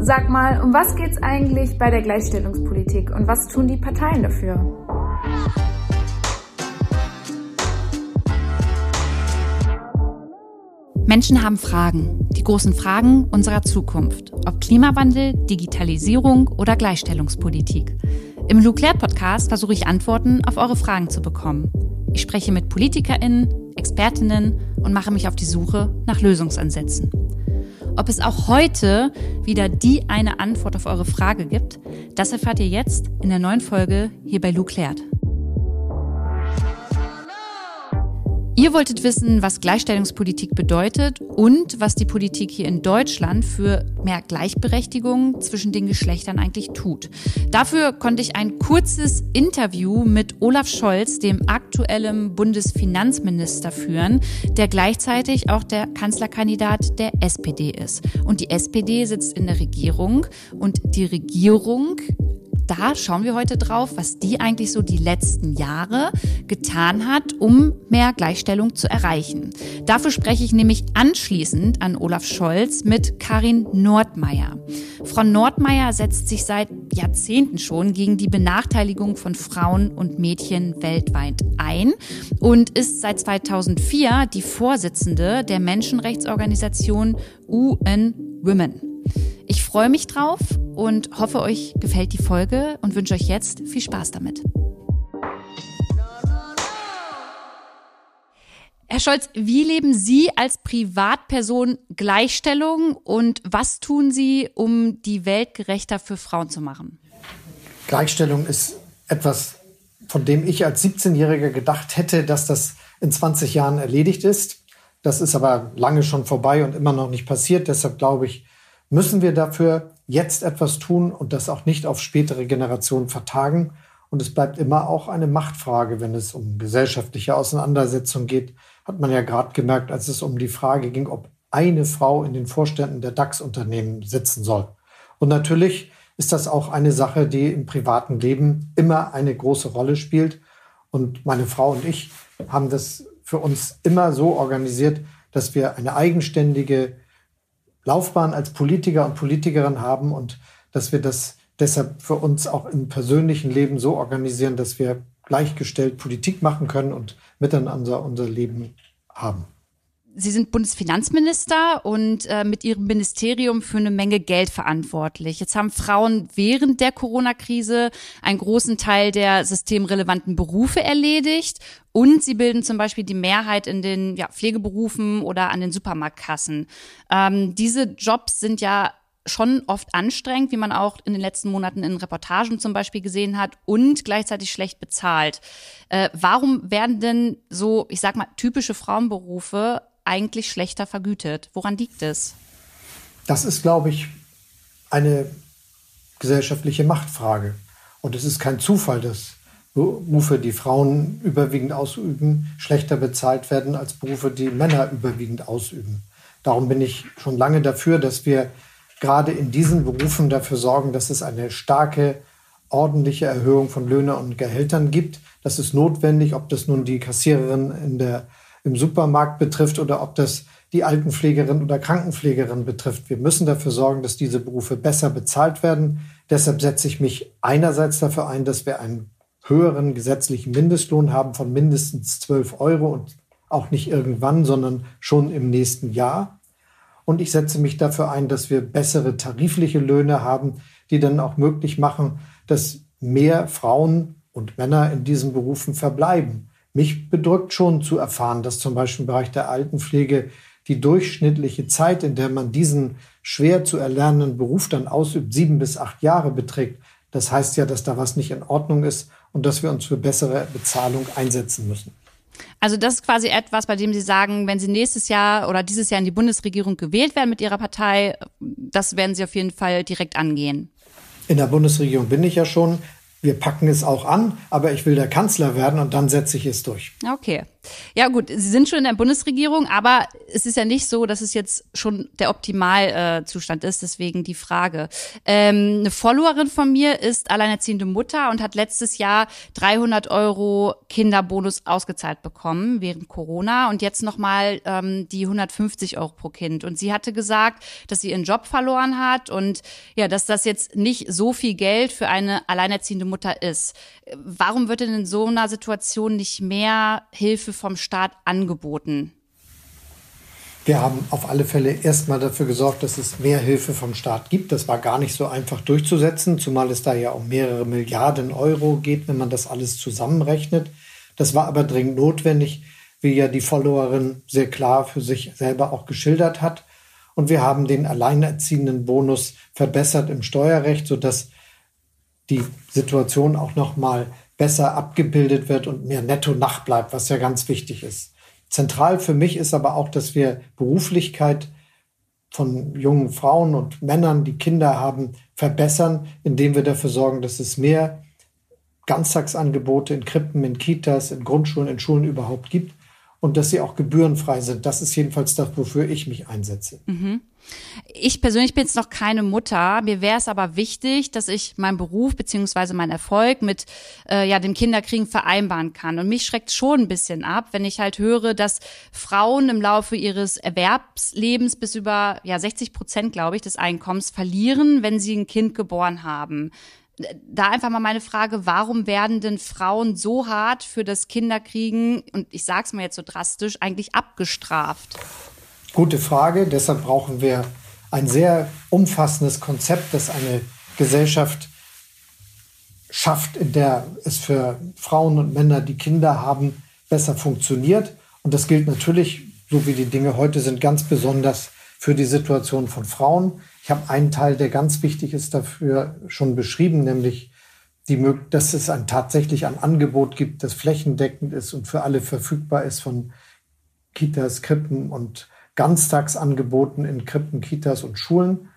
sag mal, um was geht's eigentlich bei der Gleichstellungspolitik und was tun die Parteien dafür? Menschen haben Fragen, die großen Fragen unserer Zukunft, ob Klimawandel, Digitalisierung oder Gleichstellungspolitik. Im Luclair Podcast versuche ich Antworten auf eure Fragen zu bekommen. Ich spreche mit PolitikerInnen, Expertinnen und mache mich auf die Suche nach Lösungsansätzen. Ob es auch heute wieder die eine Antwort auf eure Frage gibt, das erfahrt ihr jetzt in der neuen Folge hier bei Lou Klärt. Ihr wolltet wissen, was Gleichstellungspolitik bedeutet und was die Politik hier in Deutschland für mehr Gleichberechtigung zwischen den Geschlechtern eigentlich tut. Dafür konnte ich ein kurzes Interview mit Olaf Scholz, dem aktuellen Bundesfinanzminister, führen, der gleichzeitig auch der Kanzlerkandidat der SPD ist. Und die SPD sitzt in der Regierung und die Regierung da schauen wir heute drauf, was die eigentlich so die letzten Jahre getan hat, um mehr Gleichstellung zu erreichen. Dafür spreche ich nämlich anschließend an Olaf Scholz mit Karin Nordmeier. Frau Nordmeier setzt sich seit Jahrzehnten schon gegen die Benachteiligung von Frauen und Mädchen weltweit ein und ist seit 2004 die Vorsitzende der Menschenrechtsorganisation UN Women. Ich freue mich drauf und hoffe, euch gefällt die Folge und wünsche euch jetzt viel Spaß damit. Herr Scholz, wie leben Sie als Privatperson Gleichstellung und was tun Sie, um die Welt gerechter für Frauen zu machen? Gleichstellung ist etwas, von dem ich als 17-Jähriger gedacht hätte, dass das in 20 Jahren erledigt ist. Das ist aber lange schon vorbei und immer noch nicht passiert. Deshalb glaube ich, müssen wir dafür jetzt etwas tun und das auch nicht auf spätere Generationen vertagen. Und es bleibt immer auch eine Machtfrage, wenn es um gesellschaftliche Auseinandersetzungen geht. Hat man ja gerade gemerkt, als es um die Frage ging, ob eine Frau in den Vorständen der DAX-Unternehmen sitzen soll. Und natürlich ist das auch eine Sache, die im privaten Leben immer eine große Rolle spielt. Und meine Frau und ich haben das für uns immer so organisiert, dass wir eine eigenständige Laufbahn als Politiker und Politikerin haben und dass wir das deshalb für uns auch im persönlichen Leben so organisieren, dass wir gleichgestellt Politik machen können und miteinander unser Leben haben. Sie sind Bundesfinanzminister und äh, mit Ihrem Ministerium für eine Menge Geld verantwortlich. Jetzt haben Frauen während der Corona-Krise einen großen Teil der systemrelevanten Berufe erledigt und sie bilden zum Beispiel die Mehrheit in den ja, Pflegeberufen oder an den Supermarktkassen. Ähm, diese Jobs sind ja schon oft anstrengend, wie man auch in den letzten Monaten in Reportagen zum Beispiel gesehen hat, und gleichzeitig schlecht bezahlt. Äh, warum werden denn so, ich sag mal, typische Frauenberufe eigentlich schlechter vergütet? Woran liegt es? Das ist, glaube ich, eine gesellschaftliche Machtfrage. Und es ist kein Zufall, dass Berufe, die Frauen überwiegend ausüben, schlechter bezahlt werden als Berufe, die Männer überwiegend ausüben. Darum bin ich schon lange dafür, dass wir gerade in diesen Berufen dafür sorgen, dass es eine starke, ordentliche Erhöhung von Löhnen und Gehältern gibt. Das ist notwendig, ob das nun die Kassiererin in der im Supermarkt betrifft oder ob das die Altenpflegerin oder Krankenpflegerin betrifft. Wir müssen dafür sorgen, dass diese Berufe besser bezahlt werden. Deshalb setze ich mich einerseits dafür ein, dass wir einen höheren gesetzlichen Mindestlohn haben von mindestens 12 Euro und auch nicht irgendwann, sondern schon im nächsten Jahr. Und ich setze mich dafür ein, dass wir bessere tarifliche Löhne haben, die dann auch möglich machen, dass mehr Frauen und Männer in diesen Berufen verbleiben. Mich bedrückt schon zu erfahren, dass zum Beispiel im Bereich der Altenpflege die durchschnittliche Zeit, in der man diesen schwer zu erlernenden Beruf dann ausübt, sieben bis acht Jahre beträgt. Das heißt ja, dass da was nicht in Ordnung ist und dass wir uns für bessere Bezahlung einsetzen müssen. Also das ist quasi etwas, bei dem Sie sagen, wenn Sie nächstes Jahr oder dieses Jahr in die Bundesregierung gewählt werden mit Ihrer Partei, das werden Sie auf jeden Fall direkt angehen. In der Bundesregierung bin ich ja schon wir packen es auch an, aber ich will der Kanzler werden und dann setze ich es durch. Okay. Ja gut, Sie sind schon in der Bundesregierung, aber es ist ja nicht so, dass es jetzt schon der Optimalzustand äh, ist. Deswegen die Frage. Ähm, eine Followerin von mir ist alleinerziehende Mutter und hat letztes Jahr 300 Euro Kinderbonus ausgezahlt bekommen während Corona und jetzt nochmal ähm, die 150 Euro pro Kind. Und sie hatte gesagt, dass sie ihren Job verloren hat und ja, dass das jetzt nicht so viel Geld für eine alleinerziehende Mutter ist. Warum wird denn in so einer Situation nicht mehr Hilfe vom Staat angeboten? Wir haben auf alle Fälle erstmal dafür gesorgt, dass es mehr Hilfe vom Staat gibt. Das war gar nicht so einfach durchzusetzen, zumal es da ja um mehrere Milliarden Euro geht, wenn man das alles zusammenrechnet. Das war aber dringend notwendig, wie ja die Followerin sehr klar für sich selber auch geschildert hat. Und wir haben den alleinerziehenden Bonus verbessert im Steuerrecht, sodass die Situation auch noch mal besser abgebildet wird und mehr netto nachbleibt, was ja ganz wichtig ist. Zentral für mich ist aber auch, dass wir Beruflichkeit von jungen Frauen und Männern, die Kinder haben, verbessern, indem wir dafür sorgen, dass es mehr Ganztagsangebote in Krippen, in Kitas, in Grundschulen, in Schulen überhaupt gibt und dass sie auch gebührenfrei sind. Das ist jedenfalls das, wofür ich mich einsetze. Mhm. Ich persönlich bin jetzt noch keine Mutter. Mir wäre es aber wichtig, dass ich meinen Beruf beziehungsweise meinen Erfolg mit äh, ja dem Kinderkriegen vereinbaren kann. Und mich schreckt schon ein bisschen ab, wenn ich halt höre, dass Frauen im Laufe ihres Erwerbslebens bis über ja 60 Prozent, glaube ich, des Einkommens verlieren, wenn sie ein Kind geboren haben da einfach mal meine Frage, warum werden denn Frauen so hart für das Kinderkriegen, und ich sage es mal jetzt so drastisch, eigentlich abgestraft? Gute Frage. Deshalb brauchen wir ein sehr umfassendes Konzept, das eine Gesellschaft schafft, in der es für Frauen und Männer, die Kinder haben, besser funktioniert. Und das gilt natürlich, so wie die Dinge heute sind, ganz besonders für die Situation von Frauen. Ich habe einen Teil, der ganz wichtig ist, dafür schon beschrieben, nämlich die, dass es ein tatsächlich ein Angebot gibt, das flächendeckend ist und für alle verfügbar ist von Kitas, Krippen und Ganztagsangeboten in Krippen, Kitas und Schulen.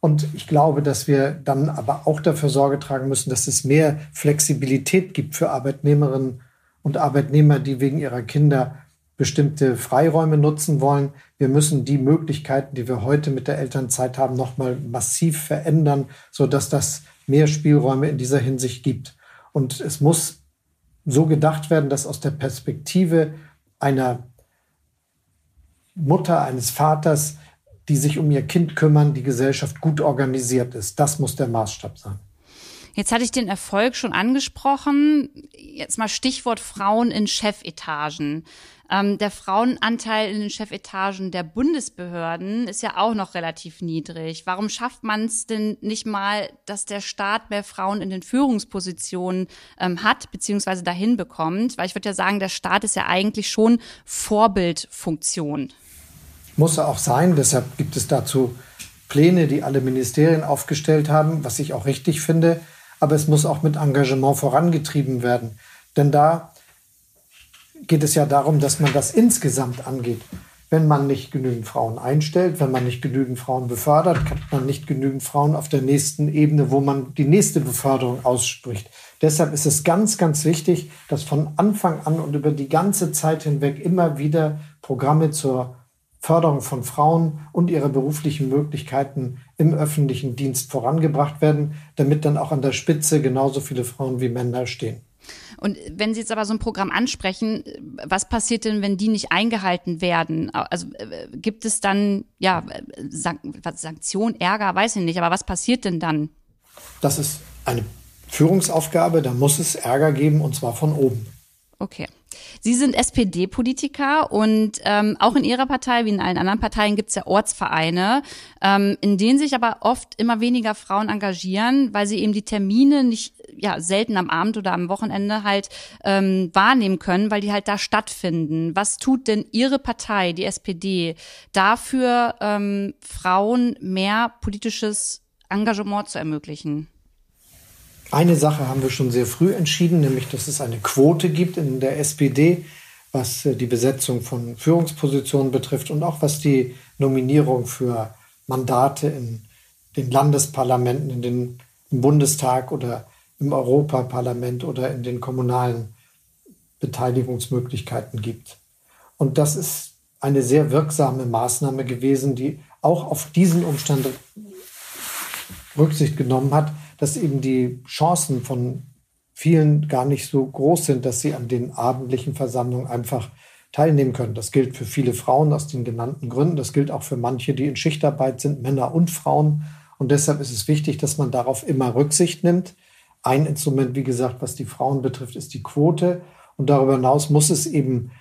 Und ich glaube, dass wir dann aber auch dafür Sorge tragen müssen, dass es mehr Flexibilität gibt für Arbeitnehmerinnen und Arbeitnehmer, die wegen ihrer Kinder bestimmte Freiräume nutzen wollen. Wir müssen die Möglichkeiten, die wir heute mit der Elternzeit haben, nochmal massiv verändern, so dass das mehr Spielräume in dieser Hinsicht gibt. Und es muss so gedacht werden, dass aus der Perspektive einer Mutter, eines Vaters, die sich um ihr Kind kümmern, die Gesellschaft gut organisiert ist. Das muss der Maßstab sein. Jetzt hatte ich den Erfolg schon angesprochen. Jetzt mal Stichwort Frauen in Chefetagen. Ähm, der Frauenanteil in den Chefetagen der Bundesbehörden ist ja auch noch relativ niedrig. Warum schafft man es denn nicht mal, dass der Staat mehr Frauen in den Führungspositionen ähm, hat, beziehungsweise dahin bekommt? Weil ich würde ja sagen, der Staat ist ja eigentlich schon Vorbildfunktion. Muss er auch sein. Deshalb gibt es dazu Pläne, die alle Ministerien aufgestellt haben, was ich auch richtig finde. Aber es muss auch mit Engagement vorangetrieben werden. Denn da geht es ja darum, dass man das insgesamt angeht. Wenn man nicht genügend Frauen einstellt, wenn man nicht genügend Frauen befördert, kann man nicht genügend Frauen auf der nächsten Ebene, wo man die nächste Beförderung ausspricht. Deshalb ist es ganz, ganz wichtig, dass von Anfang an und über die ganze Zeit hinweg immer wieder Programme zur Förderung von Frauen und ihrer beruflichen Möglichkeiten im öffentlichen Dienst vorangebracht werden, damit dann auch an der Spitze genauso viele Frauen wie Männer stehen. Und wenn Sie jetzt aber so ein Programm ansprechen, was passiert denn, wenn die nicht eingehalten werden? Also äh, gibt es dann, ja, Sank Sanktion, Ärger, weiß ich nicht, aber was passiert denn dann? Das ist eine Führungsaufgabe, da muss es Ärger geben und zwar von oben. Okay. Sie sind SPD-Politiker und ähm, auch in Ihrer Partei, wie in allen anderen Parteien, gibt es ja Ortsvereine, ähm, in denen sich aber oft immer weniger Frauen engagieren, weil sie eben die Termine nicht, ja, selten am Abend oder am Wochenende halt ähm, wahrnehmen können, weil die halt da stattfinden. Was tut denn Ihre Partei, die SPD, dafür, ähm, Frauen mehr politisches Engagement zu ermöglichen? Eine Sache haben wir schon sehr früh entschieden, nämlich dass es eine Quote gibt in der SPD, was äh, die Besetzung von Führungspositionen betrifft und auch was die Nominierung für Mandate in den Landesparlamenten, in den, im Bundestag oder im Europaparlament oder in den kommunalen Beteiligungsmöglichkeiten gibt. Und das ist eine sehr wirksame Maßnahme gewesen, die auch auf diesen Umstand Rücksicht genommen hat, dass eben die Chancen von vielen gar nicht so groß sind, dass sie an den abendlichen Versammlungen einfach teilnehmen können. Das gilt für viele Frauen aus den genannten Gründen. Das gilt auch für manche, die in Schichtarbeit sind, Männer und Frauen. Und deshalb ist es wichtig, dass man darauf immer Rücksicht nimmt. Ein Instrument, wie gesagt, was die Frauen betrifft, ist die Quote. Und darüber hinaus muss es eben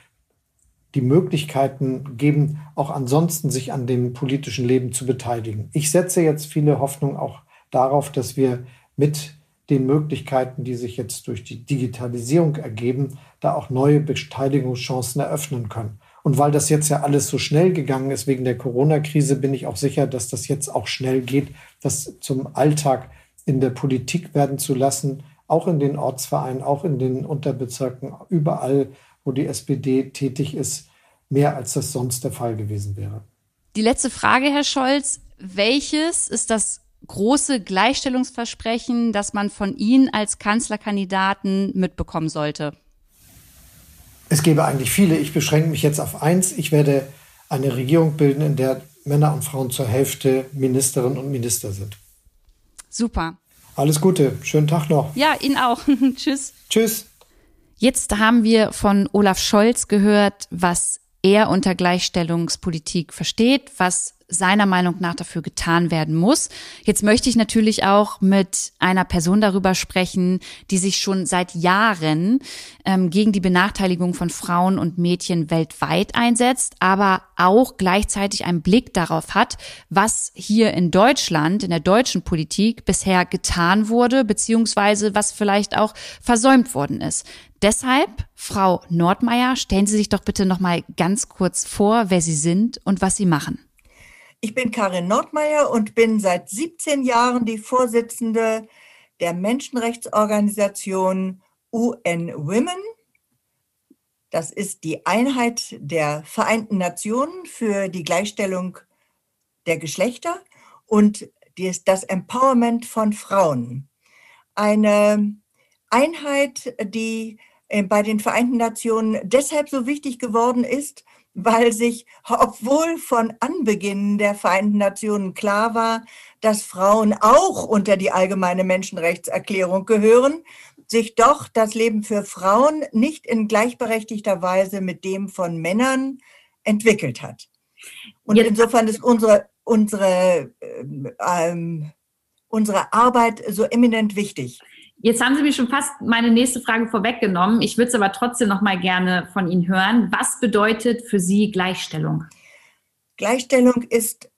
die Möglichkeiten geben, auch ansonsten sich an dem politischen Leben zu beteiligen. Ich setze jetzt viele Hoffnung auch darauf, dass wir mit den Möglichkeiten, die sich jetzt durch die Digitalisierung ergeben, da auch neue Beteiligungschancen eröffnen können. Und weil das jetzt ja alles so schnell gegangen ist wegen der Corona-Krise, bin ich auch sicher, dass das jetzt auch schnell geht, das zum Alltag in der Politik werden zu lassen, auch in den Ortsvereinen, auch in den Unterbezirken, überall, wo die SPD tätig ist, mehr als das sonst der Fall gewesen wäre. Die letzte Frage, Herr Scholz. Welches ist das große Gleichstellungsversprechen, das man von Ihnen als Kanzlerkandidaten mitbekommen sollte? Es gäbe eigentlich viele. Ich beschränke mich jetzt auf eins. Ich werde eine Regierung bilden, in der Männer und Frauen zur Hälfte Ministerinnen und Minister sind. Super. Alles Gute. Schönen Tag noch. Ja, Ihnen auch. Tschüss. Tschüss. Jetzt haben wir von Olaf Scholz gehört, was er unter Gleichstellungspolitik versteht, was seiner Meinung nach dafür getan werden muss. Jetzt möchte ich natürlich auch mit einer Person darüber sprechen, die sich schon seit Jahren ähm, gegen die Benachteiligung von Frauen und Mädchen weltweit einsetzt, aber auch gleichzeitig einen Blick darauf hat, was hier in Deutschland, in der deutschen Politik bisher getan wurde, beziehungsweise was vielleicht auch versäumt worden ist. Deshalb, Frau Nordmeier, stellen Sie sich doch bitte noch mal ganz kurz vor, wer Sie sind und was Sie machen. Ich bin Karin Nordmeier und bin seit 17 Jahren die Vorsitzende der Menschenrechtsorganisation UN Women. Das ist die Einheit der Vereinten Nationen für die Gleichstellung der Geschlechter und das Empowerment von Frauen. Eine Einheit, die äh, bei den Vereinten Nationen deshalb so wichtig geworden ist, weil sich, obwohl von Anbeginn der Vereinten Nationen klar war, dass Frauen auch unter die allgemeine Menschenrechtserklärung gehören, sich doch das Leben für Frauen nicht in gleichberechtigter Weise mit dem von Männern entwickelt hat. Und Jetzt. insofern ist unsere, unsere, äh, ähm, unsere Arbeit so eminent wichtig. Jetzt haben Sie mir schon fast meine nächste Frage vorweggenommen. Ich würde es aber trotzdem noch mal gerne von Ihnen hören. Was bedeutet für Sie Gleichstellung? Gleichstellung ist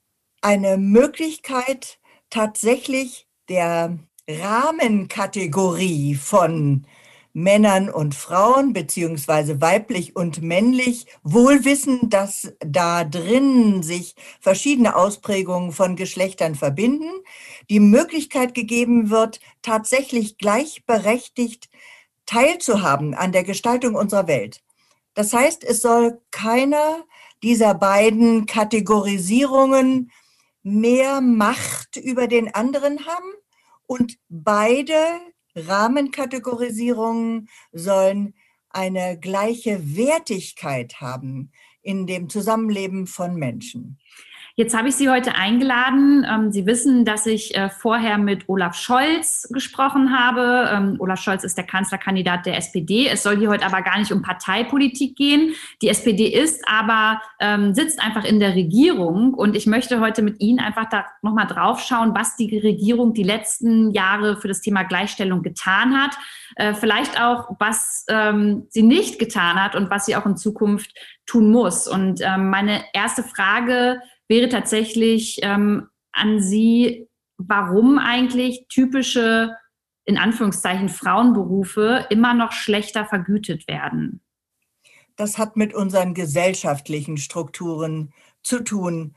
eine Möglichkeit, tatsächlich der Rahmenkategorie von Männern und Frauen, beziehungsweise weiblich und männlich, wohl wissen, dass da drin sich verschiedene Ausprägungen von Geschlechtern verbinden, die Möglichkeit gegeben wird, tatsächlich gleichberechtigt teilzuhaben an der Gestaltung unserer Welt. Das heißt, es soll keiner dieser beiden Kategorisierungen mehr Macht über den anderen haben und beide Rahmenkategorisierungen sollen eine gleiche Wertigkeit haben in dem Zusammenleben von Menschen. Jetzt habe ich Sie heute eingeladen. Ähm, Sie wissen, dass ich äh, vorher mit Olaf Scholz gesprochen habe. Ähm, Olaf Scholz ist der Kanzlerkandidat der SPD. Es soll hier heute aber gar nicht um Parteipolitik gehen. Die SPD ist aber, ähm, sitzt einfach in der Regierung. Und ich möchte heute mit Ihnen einfach da nochmal drauf schauen, was die Regierung die letzten Jahre für das Thema Gleichstellung getan hat. Äh, vielleicht auch, was sie nicht getan hat und was sie auch in Zukunft tun muss. Und meine erste Frage wäre tatsächlich ähm, an Sie, warum eigentlich typische, in Anführungszeichen, Frauenberufe immer noch schlechter vergütet werden. Das hat mit unseren gesellschaftlichen Strukturen zu tun.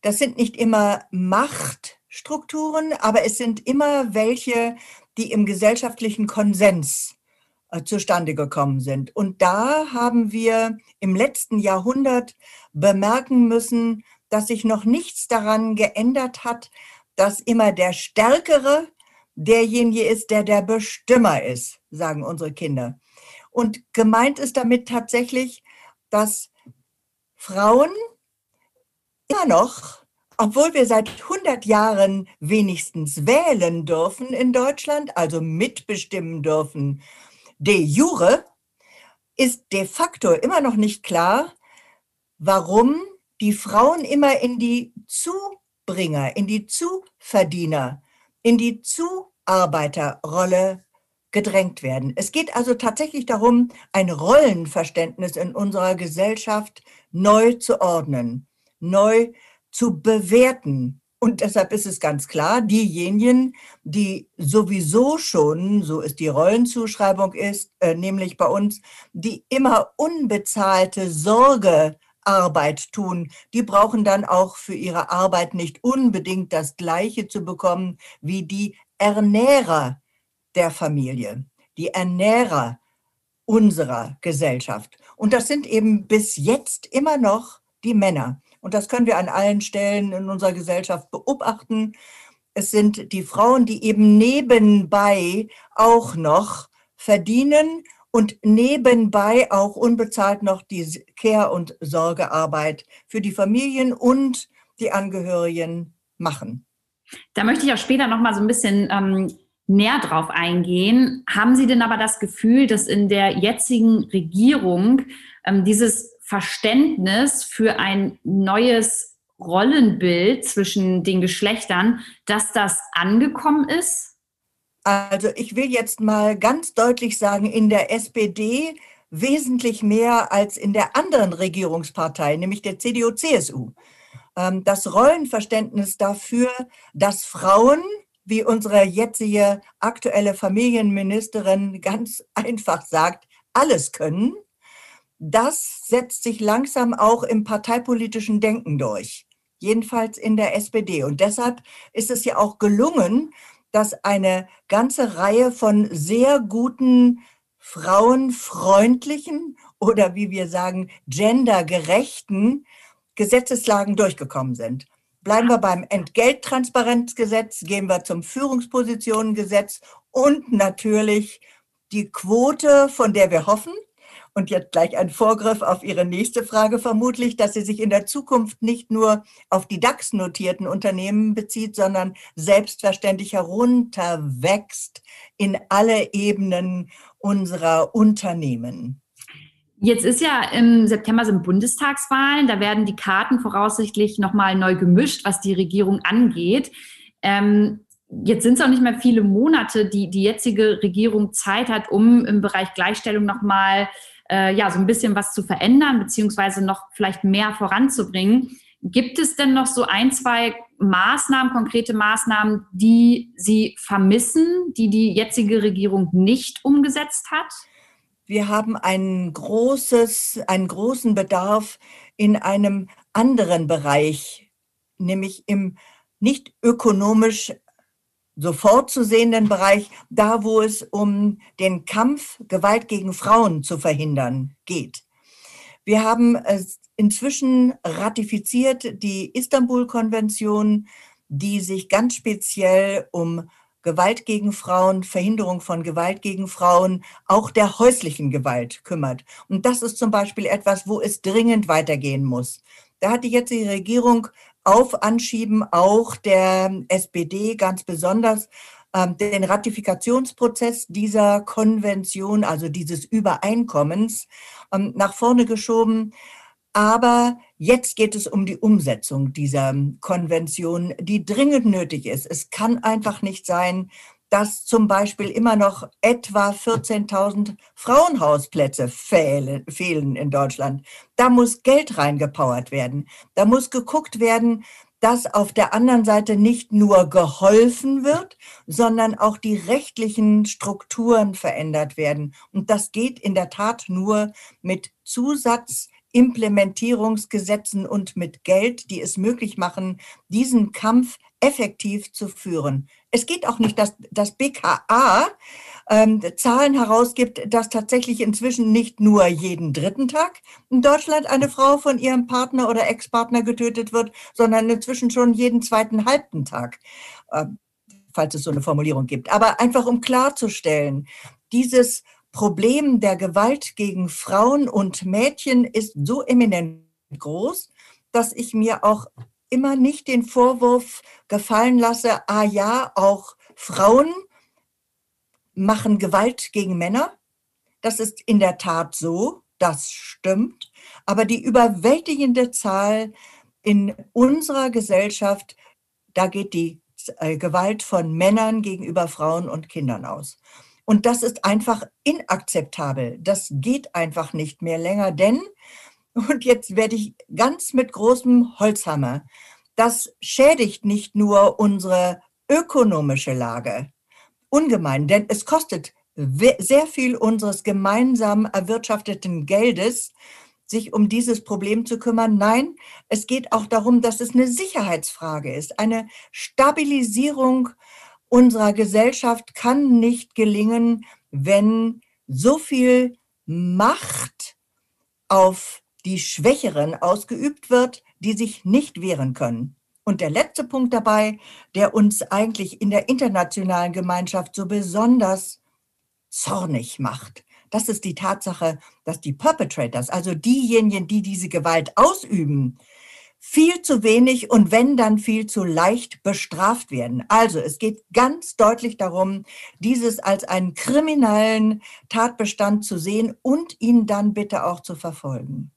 Das sind nicht immer Machtstrukturen, aber es sind immer welche, die im gesellschaftlichen Konsens äh, zustande gekommen sind. Und da haben wir im letzten Jahrhundert bemerken müssen, dass sich noch nichts daran geändert hat, dass immer der Stärkere derjenige ist, der der Bestimmer ist, sagen unsere Kinder. Und gemeint ist damit tatsächlich, dass Frauen immer noch, obwohl wir seit 100 Jahren wenigstens wählen dürfen in Deutschland, also mitbestimmen dürfen, de jure, ist de facto immer noch nicht klar, warum die Frauen immer in die Zubringer, in die Zuverdiener, in die Zuarbeiterrolle gedrängt werden. Es geht also tatsächlich darum, ein Rollenverständnis in unserer Gesellschaft neu zu ordnen, neu zu bewerten. Und deshalb ist es ganz klar, diejenigen, die sowieso schon, so ist die Rollenzuschreibung ist, äh, nämlich bei uns, die immer unbezahlte Sorgearbeit tun, die brauchen dann auch für ihre Arbeit nicht unbedingt das Gleiche zu bekommen wie die Ernährer der Familie, die Ernährer unserer Gesellschaft. Und das sind eben bis jetzt immer noch die Männer. Und das können wir an allen Stellen in unserer Gesellschaft beobachten. Es sind die Frauen, die eben nebenbei auch noch verdienen und nebenbei auch unbezahlt noch die Care- und Sorgearbeit für die Familien und die Angehörigen machen. Da möchte ich auch später noch mal so ein bisschen ähm, näher drauf eingehen. Haben Sie denn aber das Gefühl, dass in der jetzigen Regierung ähm, dieses Verständnis für ein neues Rollenbild zwischen den Geschlechtern, dass das angekommen ist? Also ich will jetzt mal ganz deutlich sagen, in der SPD wesentlich mehr als in der anderen Regierungspartei, nämlich der CDU-CSU. Ähm, das Rollenverständnis dafür, dass Frauen wie unsere jetzige aktuelle Familienministerin ganz einfach sagt, alles können, das setzt sich langsam auch im parteipolitischen Denken durch, jedenfalls in der SPD. Und deshalb ist es ja auch gelungen, dass eine ganze Reihe von sehr guten, frauenfreundlichen oder wie wir sagen, gendergerechten Gesetzeslagen durchgekommen sind. Bleiben wir beim Entgelttransparenzgesetz, gehen wir zum Führungspositionengesetz und natürlich die Quote, von der wir hoffen. Und jetzt gleich ein Vorgriff auf Ihre nächste Frage vermutlich, dass sie sich in der Zukunft nicht nur auf die DAX-notierten Unternehmen bezieht, sondern selbstverständlich herunterwächst in alle Ebenen unserer Unternehmen. Jetzt ist ja im September sind Bundestagswahlen, da werden die Karten voraussichtlich nochmal neu gemischt, was die Regierung angeht. Ähm, jetzt sind es auch nicht mehr viele Monate, die die jetzige Regierung Zeit hat, um im Bereich Gleichstellung nochmal äh, ja, so ein bisschen was zu verändern, beziehungsweise noch vielleicht mehr voranzubringen. Gibt es denn noch so ein, zwei Maßnahmen, konkrete Maßnahmen, die Sie vermissen, die die jetzige Regierung nicht umgesetzt hat? wir haben ein großes, einen großen Bedarf in einem anderen Bereich, nämlich im nicht ökonomisch sofort zu sehenden Bereich, da wo es um den Kampf Gewalt gegen Frauen zu verhindern geht. Wir haben inzwischen ratifiziert die Istanbul-Konvention, die sich ganz speziell um Gewalt gegen Frauen, Verhinderung von Gewalt gegen Frauen, auch der häuslichen Gewalt kümmert. Und das ist zum Beispiel etwas, wo es dringend weitergehen muss. Da hat die jetzige Regierung auf Anschieben auch der SPD ganz besonders ähm, den Ratifikationsprozess dieser Konvention, also dieses Übereinkommens, ähm, nach vorne geschoben. Aber jetzt geht es um die Umsetzung dieser Konvention, die dringend nötig ist. Es kann einfach nicht sein, dass zum Beispiel immer noch etwa 14.000 Frauenhausplätze fehlen, in Deutschland. Da muss Geld reingepowert werden. Da muss geguckt werden, dass auf der anderen Seite nicht nur geholfen wird, sondern auch die rechtlichen Strukturen verändert werden. Und das geht in der Tat nur mit Zusatz Implementierungsgesetzen und mit Geld, die es möglich machen, diesen Kampf effektiv zu führen. Es geht auch nicht, dass das BKA ähm, Zahlen herausgibt, dass tatsächlich inzwischen nicht nur jeden dritten Tag in Deutschland eine Frau von ihrem Partner oder Ex-Partner getötet wird, sondern inzwischen schon jeden zweiten halben Tag, äh, falls es so eine Formulierung gibt. Aber einfach um klarzustellen, dieses Problem der Gewalt gegen Frauen und Mädchen ist so eminent groß, dass ich mir auch immer nicht den Vorwurf gefallen lasse, ah ja, auch Frauen machen Gewalt gegen Männer. Das ist in der Tat so, das stimmt. Aber die überwältigende Zahl in unserer Gesellschaft, da geht die äh, Gewalt von Männern gegenüber Frauen und Kindern aus. Und das ist einfach inakzeptabel. Das geht einfach nicht mehr länger, denn, und jetzt werde ich ganz mit großem Holzhammer, das schädigt nicht nur unsere ökonomische Lage ungemein, denn es kostet sehr viel unseres gemeinsam erwirtschafteten Geldes, sich um dieses Problem zu kümmern. Nein, es geht auch darum, dass es eine Sicherheitsfrage ist. Eine Stabilisierung unserer Gesellschaft kann nicht gelingen, wenn so viel Macht auf die Schwächeren ausgeübt wird, die sich nicht wehren können. Und der letzte Punkt dabei, der uns eigentlich in der internationalen Gemeinschaft so besonders zornig macht, das ist die Tatsache, dass die Perpetrators, also diejenigen, die diese Gewalt ausüben, viel zu wenig und wenn dann viel zu leicht bestraft werden. Also es geht ganz deutlich darum, dieses als einen kriminellen Tatbestand zu sehen und ihn dann bitte auch zu verfolgen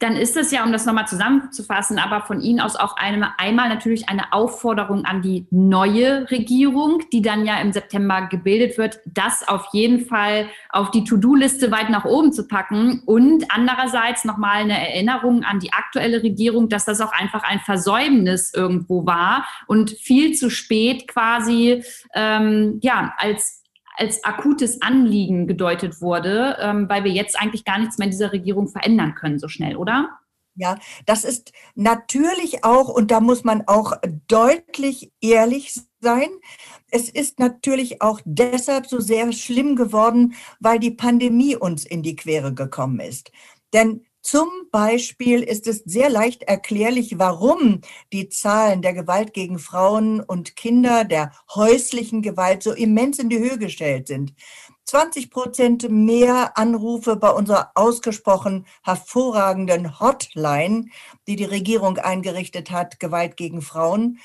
dann ist es ja, um das nochmal zusammenzufassen, aber von Ihnen aus auch eine, einmal natürlich eine Aufforderung an die neue Regierung, die dann ja im September gebildet wird, das auf jeden Fall auf die To-Do-Liste weit nach oben zu packen und andererseits nochmal eine Erinnerung an die aktuelle Regierung, dass das auch einfach ein Versäumnis irgendwo war und viel zu spät quasi ähm, ja als als akutes Anliegen gedeutet wurde, ähm, weil wir jetzt eigentlich gar nichts mehr in dieser Regierung verändern können so schnell, oder? Ja, das ist natürlich auch, und da muss man auch deutlich ehrlich sein, es ist natürlich auch deshalb so sehr schlimm geworden, weil die Pandemie uns in die Quere gekommen ist. Denn zum Beispiel ist es sehr leicht erklärlich, warum die Zahlen der Gewalt gegen Frauen und Kinder, der häuslichen Gewalt so immens in die Höhe gestellt sind. 20 Prozent mehr Anrufe bei unserer ausgesprochen hervorragenden Hotline, die die Regierung eingerichtet hat, Gewalt gegen Frauen.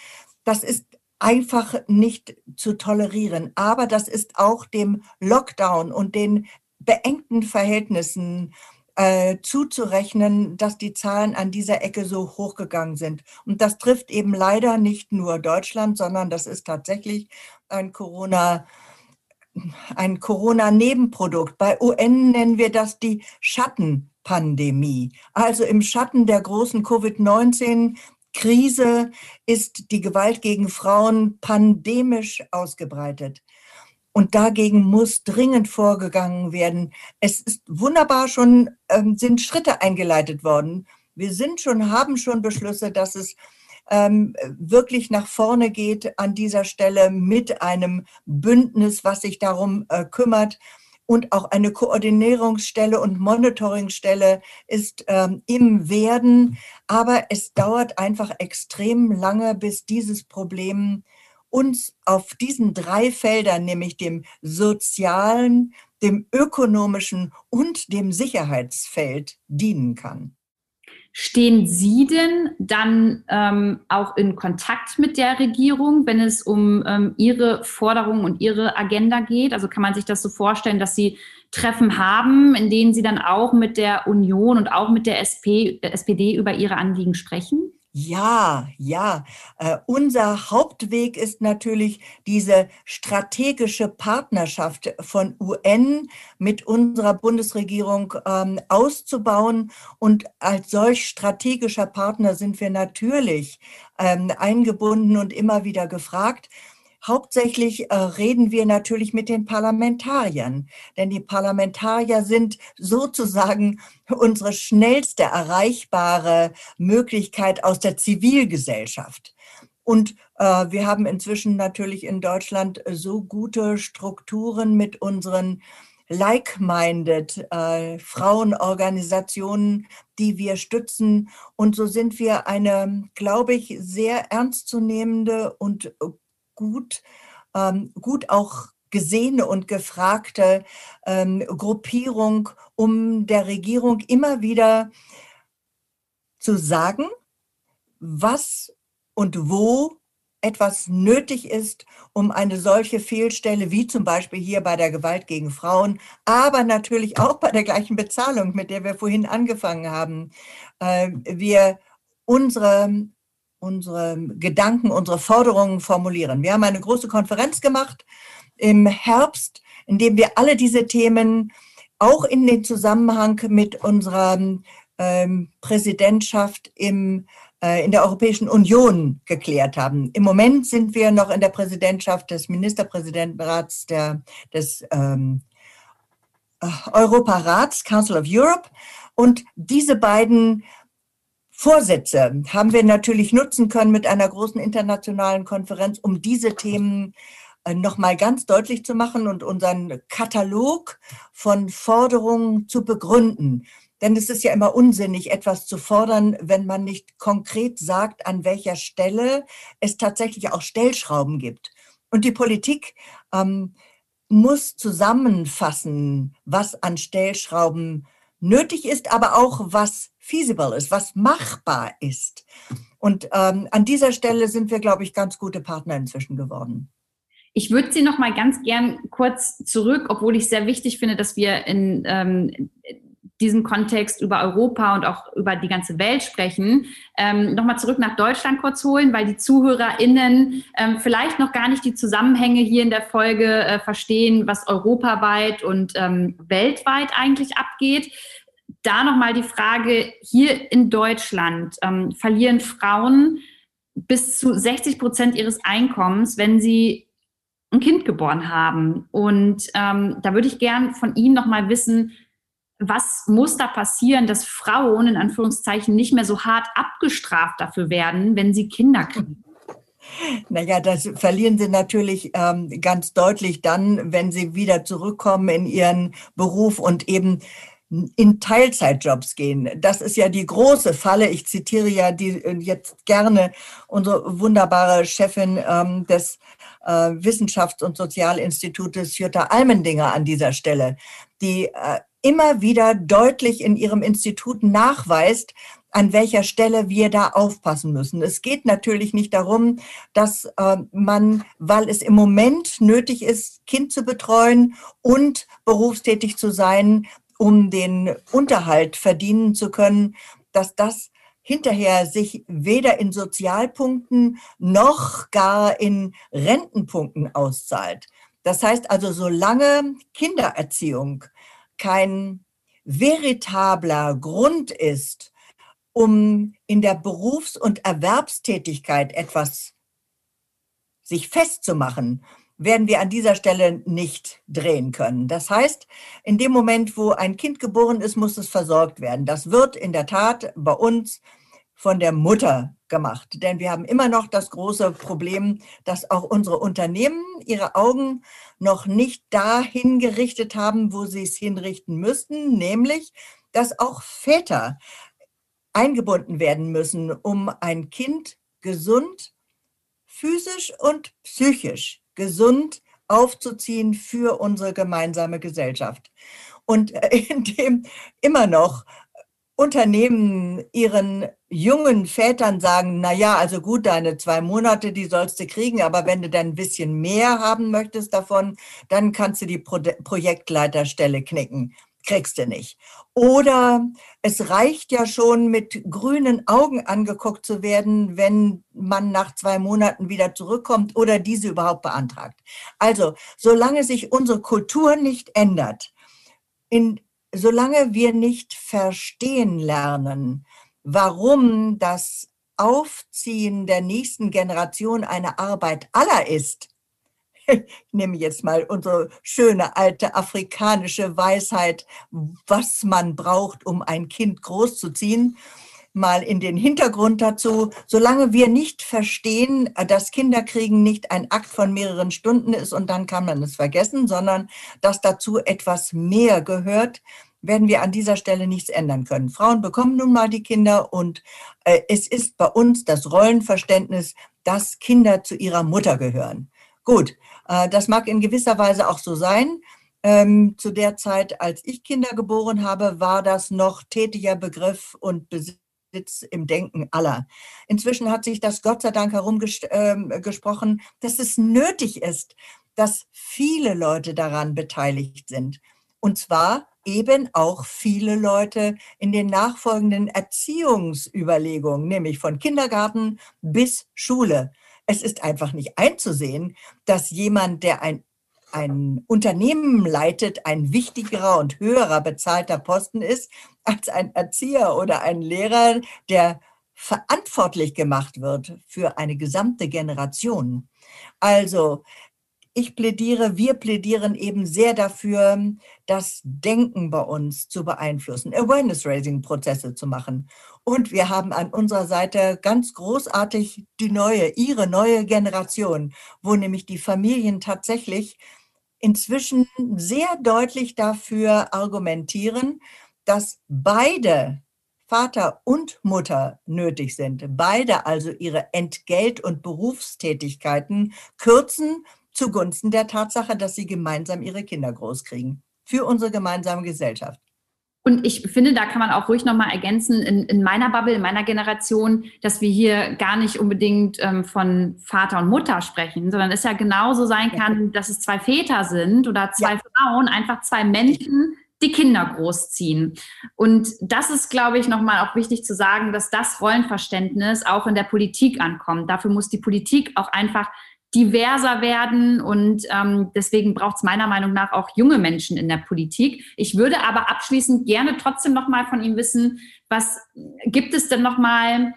Das ist einfach nicht zu tolerieren. Aber das ist auch dem Lockdown und den beengten Verhältnissen äh, zuzurechnen, dass die Zahlen an dieser Ecke so hochgegangen sind. Und das trifft eben leider nicht nur Deutschland, sondern das ist tatsächlich ein Corona, ein Corona-Nebenprodukt. Bei UN nennen wir das die Schattenpandemie. Also im Schatten der großen Covid-19 Krise ist die Gewalt gegen Frauen pandemisch ausgebreitet. Und dagegen muss dringend vorgegangen werden. Es ist wunderbar schon, ähm, sind Schritte eingeleitet worden. Wir sind schon, haben schon Beschlüsse, dass es ähm, wirklich nach vorne geht an dieser Stelle mit einem Bündnis, was sich darum äh, kümmert. Und auch eine Koordinierungsstelle und Monitoringstelle ist ähm, im Werden. Aber es dauert einfach extrem lange, bis dieses Problem uns auf diesen drei Feldern, nämlich dem sozialen, dem ökonomischen und dem Sicherheitsfeld dienen kann. Stehen Sie denn dann ähm, auch in Kontakt mit der Regierung, wenn es um ähm, Ihre Forderungen und Ihre Agenda geht? Also kann man sich das so vorstellen, dass Sie Treffen haben, in denen Sie dann auch mit der Union und auch mit der SP, SPD über Ihre Anliegen sprechen? Ja, ja. Äh, unser Hauptweg ist natürlich diese strategische Partnerschaft von UN mit unserer Bundesregierung ähm, auszubauen. Und als solch strategischer Partner sind wir natürlich ähm, eingebunden und immer wieder gefragt. Hauptsächlich äh, reden wir natürlich mit den Parlamentariern, denn die Parlamentarier sind sozusagen unsere schnellste erreichbare Möglichkeit aus der Zivilgesellschaft. Und äh, wir haben inzwischen natürlich in Deutschland so gute Strukturen mit unseren like-minded äh, Frauenorganisationen, die wir stützen. Und so sind wir eine, glaube ich, sehr ernstzunehmende und gut, ähm, gut auch gesehene und gefragte ähm, Gruppierung, um der Regierung immer wieder zu sagen, was und wo etwas nötig ist, um eine solche Fehlstelle wie zum Beispiel hier bei der Gewalt gegen Frauen, aber natürlich auch bei der gleichen Bezahlung, mit der wir vorhin angefangen haben, äh, wir unsere, unsere Gedanken, unsere Forderungen formulieren. Wir haben eine große Konferenz gemacht im Herbst, in dem wir alle diese Themen auch in den Zusammenhang mit unserer ähm, Präsidentschaft im äh, in der Europäischen Union geklärt haben. Im Moment sind wir noch in der Präsidentschaft des Ministerpräsidentenrats der, des ähm, äh, Europarats, Council of Europe. Und diese beiden Vorsätze haben wir natürlich nutzen können mit einer großen internationalen Konferenz, um diese Themen äh, nochmal ganz deutlich zu machen und unseren Katalog von Forderungen zu begründen. Denn es ist ja immer unsinnig, etwas zu fordern, wenn man nicht konkret sagt, an welcher Stelle es tatsächlich auch Stellschrauben gibt. Und die Politik ähm, muss zusammenfassen, was an Stellschrauben nötig ist, aber auch was feasible ist, was machbar ist. Und ähm, an dieser Stelle sind wir, glaube ich, ganz gute Partner inzwischen geworden. Ich würde Sie noch mal ganz gern kurz zurück, obwohl ich sehr wichtig finde, dass wir in ähm, diesem Kontext über Europa und auch über die ganze Welt sprechen, ähm, nochmal zurück nach Deutschland kurz holen, weil die ZuhörerInnen ähm, vielleicht noch gar nicht die Zusammenhänge hier in der Folge äh, verstehen, was europaweit und ähm, weltweit eigentlich abgeht. Da nochmal die Frage, hier in Deutschland ähm, verlieren Frauen bis zu 60 Prozent ihres Einkommens, wenn sie ein Kind geboren haben. Und ähm, da würde ich gern von Ihnen nochmal wissen, was muss da passieren, dass Frauen in Anführungszeichen nicht mehr so hart abgestraft dafür werden, wenn sie Kinder kriegen? Naja, das verlieren sie natürlich ähm, ganz deutlich dann, wenn sie wieder zurückkommen in ihren Beruf und eben in Teilzeitjobs gehen. Das ist ja die große Falle. Ich zitiere ja die, äh, jetzt gerne unsere wunderbare Chefin ähm, des äh, Wissenschafts- und Sozialinstitutes Jutta Almendinger an dieser Stelle, die äh, immer wieder deutlich in ihrem Institut nachweist, an welcher Stelle wir da aufpassen müssen. Es geht natürlich nicht darum, dass äh, man, weil es im Moment nötig ist, Kind zu betreuen und berufstätig zu sein, um den Unterhalt verdienen zu können, dass das hinterher sich weder in Sozialpunkten noch gar in Rentenpunkten auszahlt. Das heißt also, solange Kindererziehung kein veritabler Grund ist, um in der Berufs- und Erwerbstätigkeit etwas sich festzumachen, werden wir an dieser Stelle nicht drehen können. Das heißt, in dem Moment, wo ein Kind geboren ist, muss es versorgt werden. Das wird in der Tat bei uns von der Mutter gemacht. Denn wir haben immer noch das große Problem, dass auch unsere Unternehmen ihre Augen noch nicht dahin gerichtet haben, wo sie es hinrichten müssten, nämlich, dass auch Väter eingebunden werden müssen, um ein Kind gesund, physisch und psychisch gesund aufzuziehen für unsere gemeinsame Gesellschaft. Und indem immer noch Unternehmen ihren jungen Vätern sagen, na ja, also gut, deine zwei Monate, die sollst du kriegen, aber wenn du dann ein bisschen mehr haben möchtest davon, dann kannst du die Pro Projektleiterstelle knicken. Kriegst du nicht. Oder es reicht ja schon, mit grünen Augen angeguckt zu werden, wenn man nach zwei Monaten wieder zurückkommt oder diese überhaupt beantragt. Also, solange sich unsere Kultur nicht ändert, in, solange wir nicht verstehen lernen, warum das Aufziehen der nächsten Generation eine Arbeit aller ist, ich nehme jetzt mal unsere schöne alte afrikanische Weisheit, was man braucht, um ein Kind großzuziehen, mal in den Hintergrund dazu. Solange wir nicht verstehen, dass Kinderkriegen nicht ein Akt von mehreren Stunden ist und dann kann man es vergessen, sondern dass dazu etwas mehr gehört, werden wir an dieser Stelle nichts ändern können. Frauen bekommen nun mal die Kinder und äh, es ist bei uns das Rollenverständnis, dass Kinder zu ihrer Mutter gehören. Gut, das mag in gewisser Weise auch so sein. Ähm, zu der Zeit, als ich Kinder geboren habe, war das noch tätiger Begriff und Besitz im Denken aller. Inzwischen hat sich das Gott sei Dank herumgesprochen, ähm, dass es nötig ist, dass viele Leute daran beteiligt sind. Und zwar eben auch viele Leute in den nachfolgenden Erziehungsüberlegungen, nämlich von Kindergarten bis Schule. Es ist einfach nicht einzusehen, dass jemand, der ein, ein Unternehmen leitet, ein wichtigerer und höherer bezahlter Posten ist, als ein Erzieher oder ein Lehrer, der verantwortlich gemacht wird für eine gesamte Generation. Also ich plädiere, wir plädieren eben sehr dafür, das Denken bei uns zu beeinflussen, Awareness-Raising-Prozesse zu machen. Und wir haben an unserer Seite ganz großartig die neue, ihre neue Generation, wo nämlich die Familien tatsächlich inzwischen sehr deutlich dafür argumentieren, dass beide Vater und Mutter nötig sind, beide also ihre Entgelt- und Berufstätigkeiten kürzen zugunsten der Tatsache, dass sie gemeinsam ihre Kinder großkriegen. Für unsere gemeinsame Gesellschaft. Und ich finde, da kann man auch ruhig nochmal ergänzen, in, in, meiner Bubble, in meiner Generation, dass wir hier gar nicht unbedingt ähm, von Vater und Mutter sprechen, sondern es ja genauso sein kann, dass es zwei Väter sind oder zwei ja. Frauen, einfach zwei Menschen, die Kinder großziehen. Und das ist, glaube ich, nochmal auch wichtig zu sagen, dass das Rollenverständnis auch in der Politik ankommt. Dafür muss die Politik auch einfach diverser werden und ähm, deswegen braucht es meiner Meinung nach auch junge Menschen in der Politik. Ich würde aber abschließend gerne trotzdem noch mal von Ihnen wissen, was gibt es denn noch mal?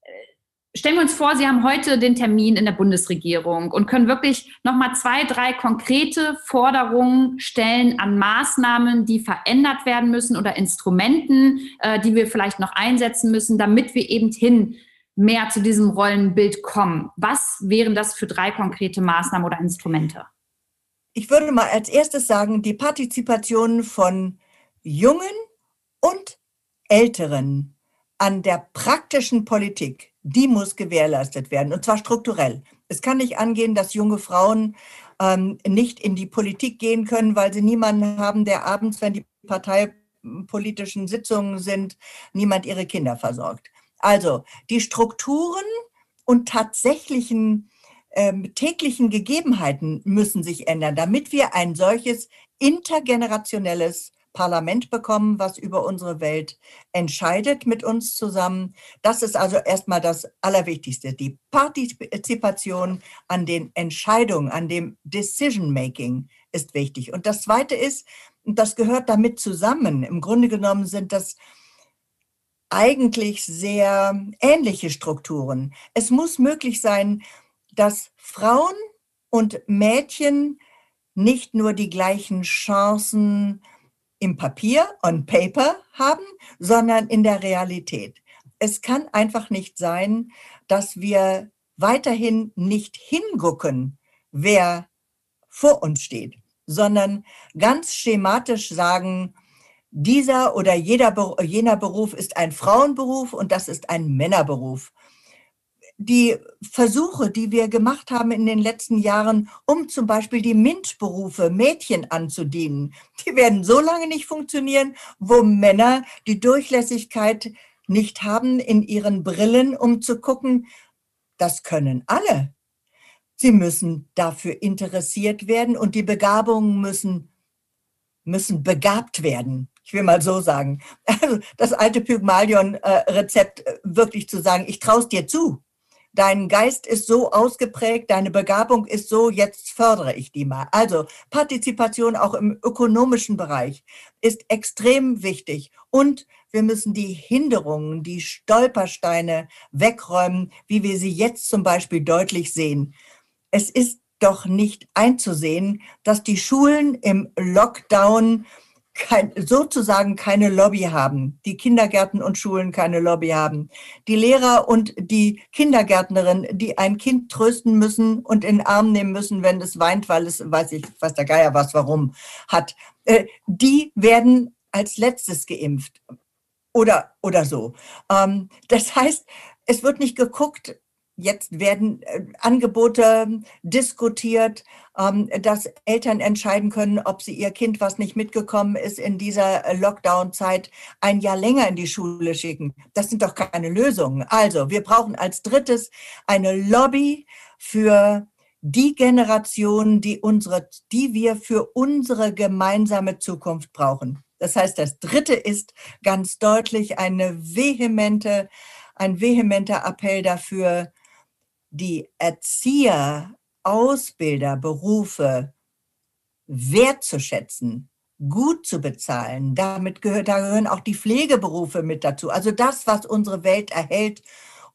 Äh, stellen wir uns vor, Sie haben heute den Termin in der Bundesregierung und können wirklich noch mal zwei, drei konkrete Forderungen stellen an Maßnahmen, die verändert werden müssen oder Instrumenten, äh, die wir vielleicht noch einsetzen müssen, damit wir eben hin mehr zu diesem Rollenbild kommen? Was wären das für drei konkrete Maßnahmen oder Instrumente? Ich würde mal als erstes sagen, die Partizipation von Jungen und Älteren an der praktischen Politik, die muss gewährleistet werden, und zwar strukturell. Es kann nicht angehen, dass junge Frauen ähm, nicht in die Politik gehen können, weil sie niemanden haben, der abends, wenn die parteipolitischen Sitzungen sind, niemand ihre Kinder versorgt. Also die Strukturen und tatsächlichen ähm, täglichen Gegebenheiten müssen sich ändern, damit wir ein solches intergenerationelles Parlament bekommen, was über unsere Welt entscheidet mit uns zusammen. Das ist also erstmal das Allerwichtigste. Die Partizipation an den Entscheidungen, an dem Decision Making ist wichtig. Und das Zweite ist, und das gehört damit zusammen, im Grunde genommen sind das eigentlich sehr ähnliche Strukturen. Es muss möglich sein, dass Frauen und Mädchen nicht nur die gleichen Chancen im Papier, on paper haben, sondern in der Realität. Es kann einfach nicht sein, dass wir weiterhin nicht hingucken, wer vor uns steht, sondern ganz schematisch sagen, dieser oder jeder, jener Beruf ist ein Frauenberuf und das ist ein Männerberuf. Die Versuche, die wir gemacht haben in den letzten Jahren, um zum Beispiel die MINT-Berufe Mädchen anzudienen, die werden so lange nicht funktionieren, wo Männer die Durchlässigkeit nicht haben in ihren Brillen, um zu gucken, das können alle. Sie müssen dafür interessiert werden und die Begabungen müssen, müssen begabt werden ich will mal so sagen. Also das alte Pygmalion-Rezept äh, wirklich zu sagen, ich traue es dir zu. Dein Geist ist so ausgeprägt, deine Begabung ist so, jetzt fördere ich die mal. Also Partizipation auch im ökonomischen Bereich ist extrem wichtig. Und wir müssen die Hinderungen, die Stolpersteine wegräumen, wie wir sie jetzt zum Beispiel deutlich sehen. Es ist doch nicht einzusehen, dass die Schulen im Lockdown kein, sozusagen keine Lobby haben, die Kindergärten und Schulen keine Lobby haben, die Lehrer und die Kindergärtnerin, die ein Kind trösten müssen und in den Arm nehmen müssen, wenn es weint, weil es, weiß ich, was der Geier was, warum hat, äh, die werden als letztes geimpft oder, oder so. Ähm, das heißt, es wird nicht geguckt, Jetzt werden äh, Angebote diskutiert, ähm, dass Eltern entscheiden können, ob sie ihr Kind, was nicht mitgekommen ist, in dieser äh, Lockdown-Zeit ein Jahr länger in die Schule schicken. Das sind doch keine Lösungen. Also, wir brauchen als drittes eine Lobby für die Generation, die unsere, die wir für unsere gemeinsame Zukunft brauchen. Das heißt, das dritte ist ganz deutlich eine vehemente, ein vehementer Appell dafür, die Erzieher, Ausbilder, Berufe wertzuschätzen, gut zu bezahlen. Damit gehört, da gehören auch die Pflegeberufe mit dazu. Also das, was unsere Welt erhält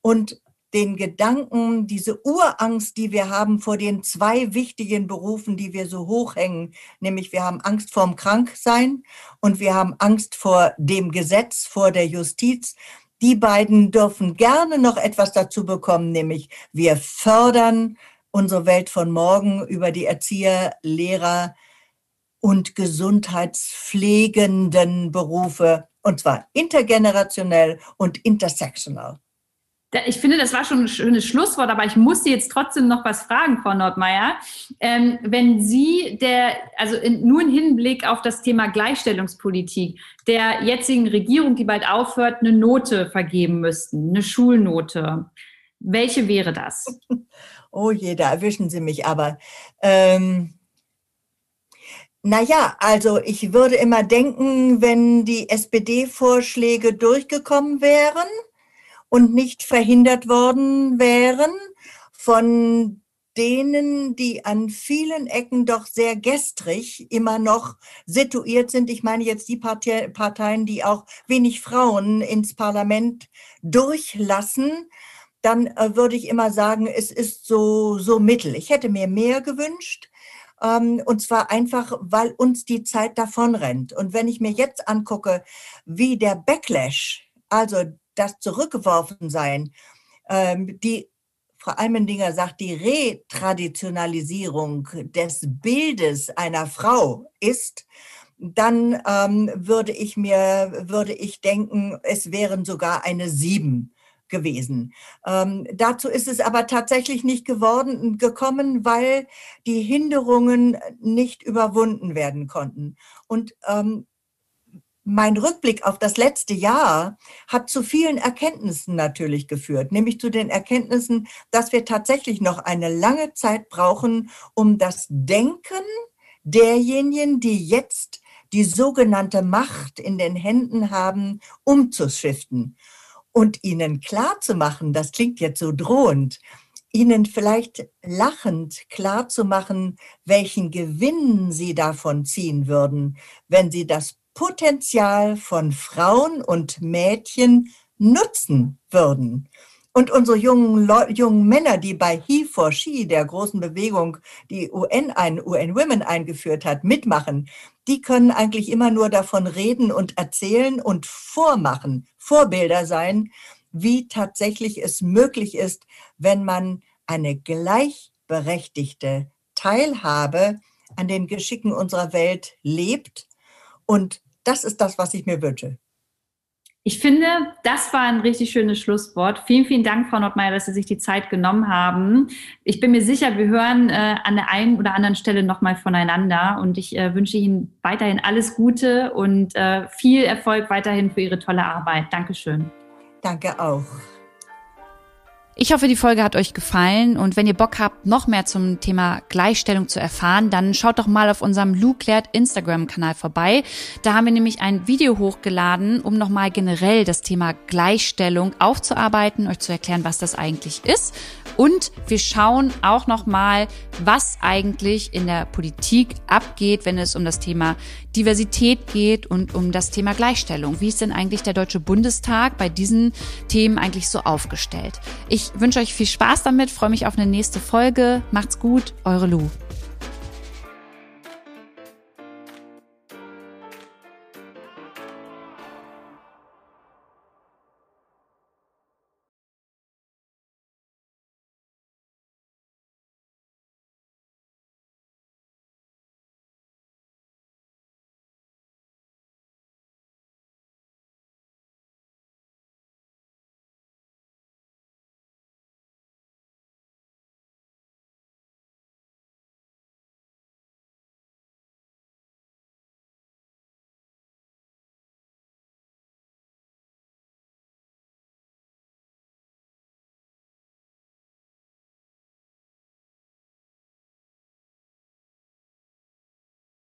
und den Gedanken, diese Urangst, die wir haben vor den zwei wichtigen Berufen, die wir so hochhängen, nämlich wir haben Angst vorm Kranksein und wir haben Angst vor dem Gesetz, vor der Justiz. Die beiden dürfen gerne noch etwas dazu bekommen, nämlich wir fördern unsere Welt von morgen über die Erzieher, Lehrer und gesundheitspflegenden Berufe, und zwar intergenerationell und intersectional. Ich finde, das war schon ein schönes Schlusswort, aber ich muss Sie jetzt trotzdem noch was fragen, Frau Nordmeier. Ähm, wenn Sie der, also in, nur im Hinblick auf das Thema Gleichstellungspolitik der jetzigen Regierung, die bald aufhört, eine Note vergeben müssten, eine Schulnote, welche wäre das? Oh je, da erwischen Sie mich aber. Ähm, naja, also ich würde immer denken, wenn die SPD-Vorschläge durchgekommen wären, und nicht verhindert worden wären von denen, die an vielen Ecken doch sehr gestrig immer noch situiert sind. Ich meine jetzt die Parteien, die auch wenig Frauen ins Parlament durchlassen. Dann äh, würde ich immer sagen, es ist so, so mittel. Ich hätte mir mehr gewünscht. Ähm, und zwar einfach, weil uns die Zeit davonrennt. Und wenn ich mir jetzt angucke, wie der Backlash, also das zurückgeworfen sein, ähm, die Frau Almendinger sagt, die Retraditionalisierung des Bildes einer Frau ist, dann ähm, würde ich mir, würde ich denken, es wären sogar eine sieben gewesen. Ähm, dazu ist es aber tatsächlich nicht geworden, gekommen, weil die Hinderungen nicht überwunden werden konnten. Und ähm, mein Rückblick auf das letzte Jahr hat zu vielen Erkenntnissen natürlich geführt, nämlich zu den Erkenntnissen, dass wir tatsächlich noch eine lange Zeit brauchen, um das Denken derjenigen, die jetzt die sogenannte Macht in den Händen haben, umzuschiften und ihnen klar zu machen, das klingt jetzt so drohend, ihnen vielleicht lachend klar zu machen, welchen Gewinn sie davon ziehen würden, wenn sie das Potenzial von Frauen und Mädchen nutzen würden. Und unsere jungen, jungen Männer, die bei He for She, der großen Bewegung, die UN, ein, UN Women eingeführt hat, mitmachen, die können eigentlich immer nur davon reden und erzählen und vormachen, Vorbilder sein, wie tatsächlich es möglich ist, wenn man eine gleichberechtigte Teilhabe an den Geschicken unserer Welt lebt und das ist das, was ich mir wünsche. Ich finde, das war ein richtig schönes Schlusswort. Vielen, vielen Dank, Frau Nordmeier, dass Sie sich die Zeit genommen haben. Ich bin mir sicher, wir hören äh, an der einen oder anderen Stelle nochmal voneinander und ich äh, wünsche Ihnen weiterhin alles Gute und äh, viel Erfolg weiterhin für Ihre tolle Arbeit. Dankeschön. Danke auch. Ich hoffe, die Folge hat euch gefallen und wenn ihr Bock habt, noch mehr zum Thema Gleichstellung zu erfahren, dann schaut doch mal auf unserem Lou Klärt Instagram-Kanal vorbei. Da haben wir nämlich ein Video hochgeladen, um nochmal generell das Thema Gleichstellung aufzuarbeiten, euch zu erklären, was das eigentlich ist. Und wir schauen auch nochmal, was eigentlich in der Politik abgeht, wenn es um das Thema Diversität geht und um das Thema Gleichstellung. Wie ist denn eigentlich der Deutsche Bundestag bei diesen Themen eigentlich so aufgestellt? Ich wünsche euch viel Spaß damit, freue mich auf eine nächste Folge. Macht's gut, eure Lu.